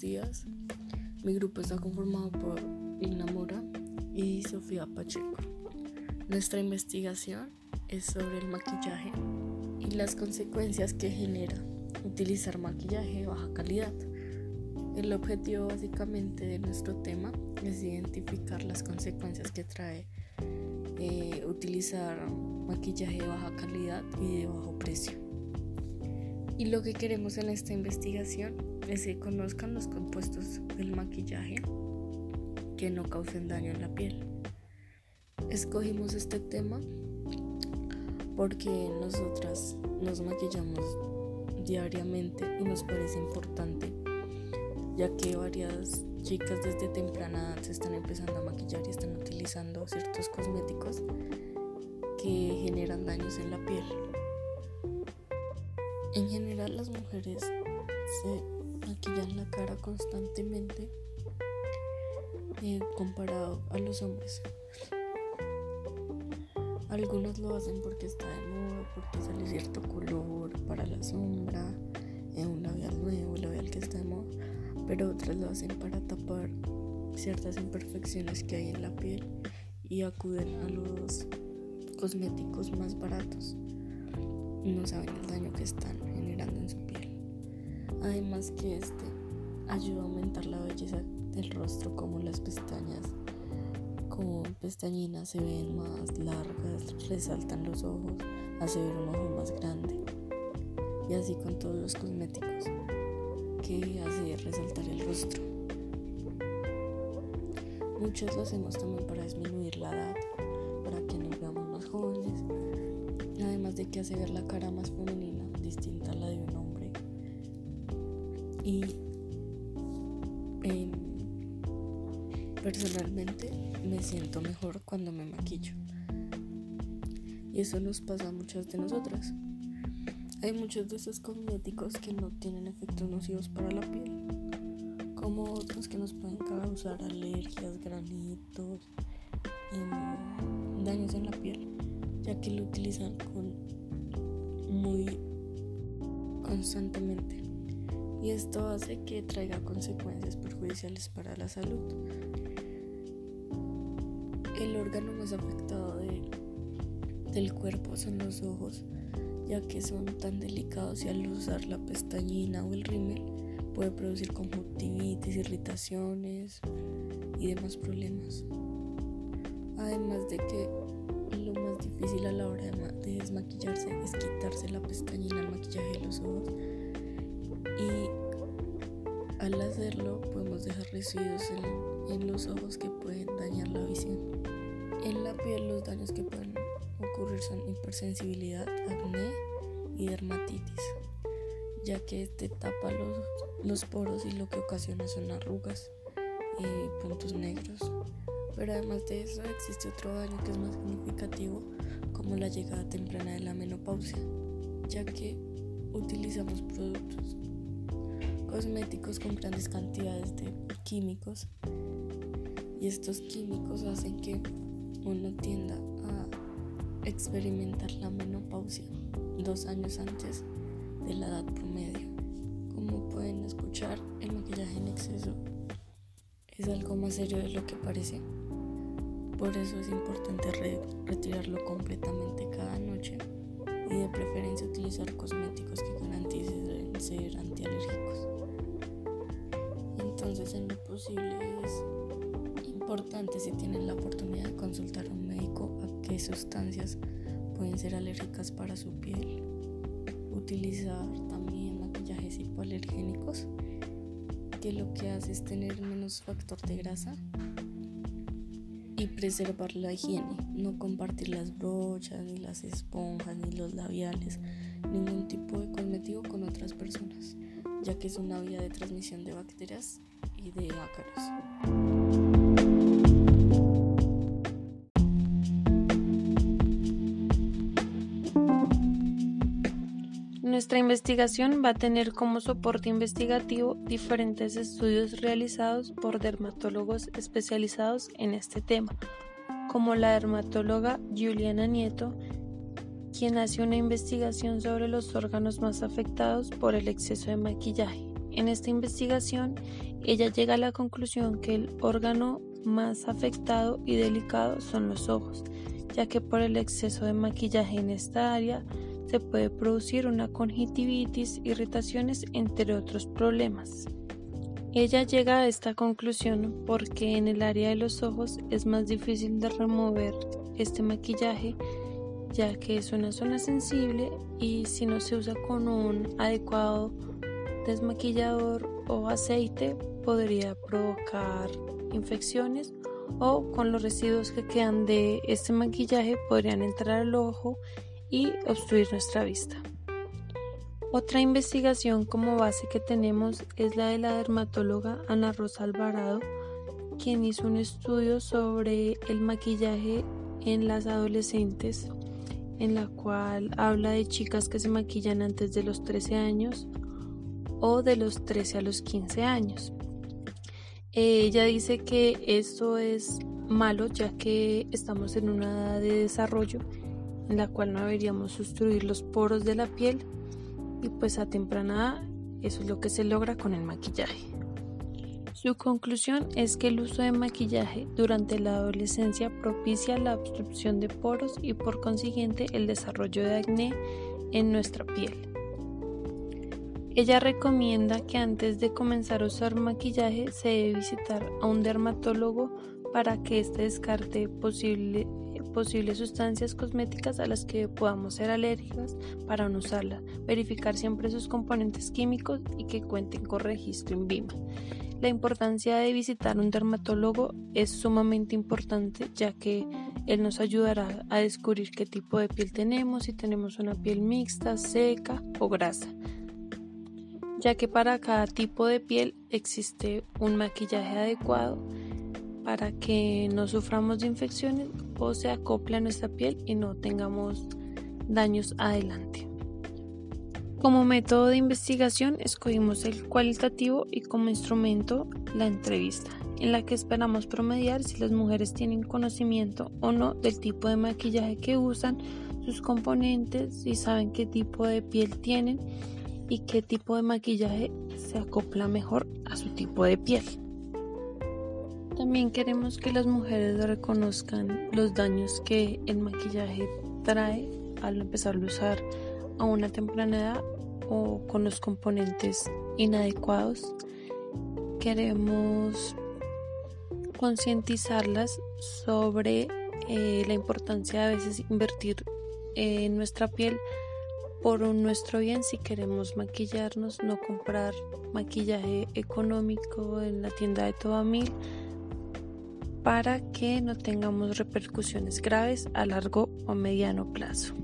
días. Mi grupo está conformado por Igna Mora y Sofía Pacheco. Nuestra investigación es sobre el maquillaje y las consecuencias que genera utilizar maquillaje de baja calidad. El objetivo básicamente de nuestro tema es identificar las consecuencias que trae eh, utilizar maquillaje de baja calidad y de bajo precio. Y lo que queremos en esta investigación es que conozcan los compuestos del maquillaje que no causen daño en la piel. Escogimos este tema porque nosotras nos maquillamos diariamente y nos parece importante, ya que varias chicas desde temprana edad se están empezando a maquillar y están utilizando ciertos cosméticos que generan daños en la piel. En general las mujeres se maquillan la cara constantemente eh, comparado a los hombres. Algunos lo hacen porque está de moda, porque sale cierto color para la sombra, en un labial nuevo, un labial que está de moda, pero otras lo hacen para tapar ciertas imperfecciones que hay en la piel y acuden a los cosméticos más baratos no saben el daño que están Además que este ayuda a aumentar la belleza del rostro como las pestañas con pestañinas se ven más largas, resaltan los ojos, hace ver un ojo más grande. Y así con todos los cosméticos que hace resaltar el rostro. Muchos lo hacemos también para disminuir la edad, para que nos veamos más jóvenes además de que hace ver la cara más femenina, distinta a la de un hombre. Y personalmente me siento mejor cuando me maquillo. Y eso nos pasa a muchas de nosotras. Hay muchos de esos cosméticos que no tienen efectos nocivos para la piel, como otros que nos pueden causar alergias, granitos, em, daños en la piel ya que lo utilizan con muy constantemente y esto hace que traiga consecuencias perjudiciales para la salud. El órgano más afectado del cuerpo son los ojos, ya que son tan delicados y al usar la pestañina o el rímel puede producir conjuntivitis, irritaciones y demás problemas. Además de que difícil a la hora de, desmaquillarse es quitarse la pestañina, el maquillaje de los ojos. Y al hacerlo podemos dejar residuos en, los ojos que pueden dañar la visión. En la piel los daños que pueden ocurrir son hipersensibilidad, acné y dermatitis, ya que este tapa los, los poros y lo que ocasiona son arrugas y puntos negros. Pero además de eso existe otro daño que es más significativo como la llegada temprana de la menopausia, ya que utilizamos productos cosméticos con grandes cantidades de químicos y estos químicos hacen que uno tienda a experimentar la menopausia dos años antes de la edad promedio. Como pueden escuchar, el maquillaje en exceso es algo más serio de lo que parece. Por eso es importante retirarlo completamente cada noche y de preferencia utilizar cosméticos que garanticen ser antialérgicos. Entonces en lo posible es importante si tienen la oportunidad de consultar a un médico a qué sustancias pueden ser alérgicas para su piel. Utilizar también maquillajes hipoalergénicos que lo que hace es tener menos factor de grasa y preservar la higiene, no compartir las brochas, ni las esponjas, ni los labiales, ningún tipo de cosmético con otras personas, ya que es una vía de transmisión de bacterias y de ácaros. Nuestra investigación va a tener como soporte investigativo diferentes estudios realizados por dermatólogos especializados en este tema, como la dermatóloga Juliana Nieto, quien hace una investigación sobre los órganos más afectados por el exceso de maquillaje, En esta investigación, ella llega a la conclusión que el órgano más afectado y delicado son los ojos, ya que por el exceso de maquillaje en esta área se puede producir una conjuntivitis, irritaciones, entre otros problemas. Ella llega a esta conclusión porque en el área de los ojos es más difícil de remover este maquillaje ya que es una zona sensible y si no se usa con un adecuado desmaquillador o aceite podría provocar infecciones o con los residuos que quedan de este maquillaje podrían entrar al ojo y obstruir nuestra vista. Otra investigación como base que tenemos es la de la dermatóloga Ana Rosa Alvarado, quien hizo un estudio sobre el maquillaje en las adolescentes, en la cual habla de chicas que se maquillan antes de los 13 años o de los 13 a los 15 años. Ella dice que esto es malo ya que estamos en una edad de desarrollo en la cual no deberíamos obstruir los poros de la piel y pues a temprana edad eso es lo que se logra con el maquillaje. Su conclusión es que el uso de maquillaje durante la adolescencia propicia la obstrucción de poros y por consiguiente el desarrollo de acné en nuestra piel. Ella recomienda que antes de comenzar a usar maquillaje se debe visitar a un dermatólogo para que éste descarte posible posibles sustancias cosméticas a las que podamos ser alérgicas para no usarlas, verificar siempre sus componentes químicos y que cuenten con registro en BIMA. La importancia de visitar un dermatólogo es sumamente importante ya que él nos ayudará a descubrir qué tipo de piel tenemos, si tenemos una piel mixta, seca o grasa, ya que para cada tipo de piel existe un maquillaje adecuado para que no suframos de infecciones o se acople a nuestra piel y no tengamos daños adelante. Como método de investigación escogimos el cualitativo y como instrumento la entrevista, en la que esperamos promediar si las mujeres tienen conocimiento o no del tipo de maquillaje que usan, sus componentes, y saben qué tipo de piel tienen y qué tipo de maquillaje se acopla mejor a su tipo de piel. También queremos que las mujeres reconozcan los daños que el maquillaje trae al empezar a usar a una temprana edad o con los componentes inadecuados. Queremos concientizarlas sobre eh, la importancia de a veces invertir en nuestra piel por nuestro bien si queremos maquillarnos, no comprar maquillaje económico en la tienda de toda mil para que no tengamos repercusiones graves a largo o mediano plazo.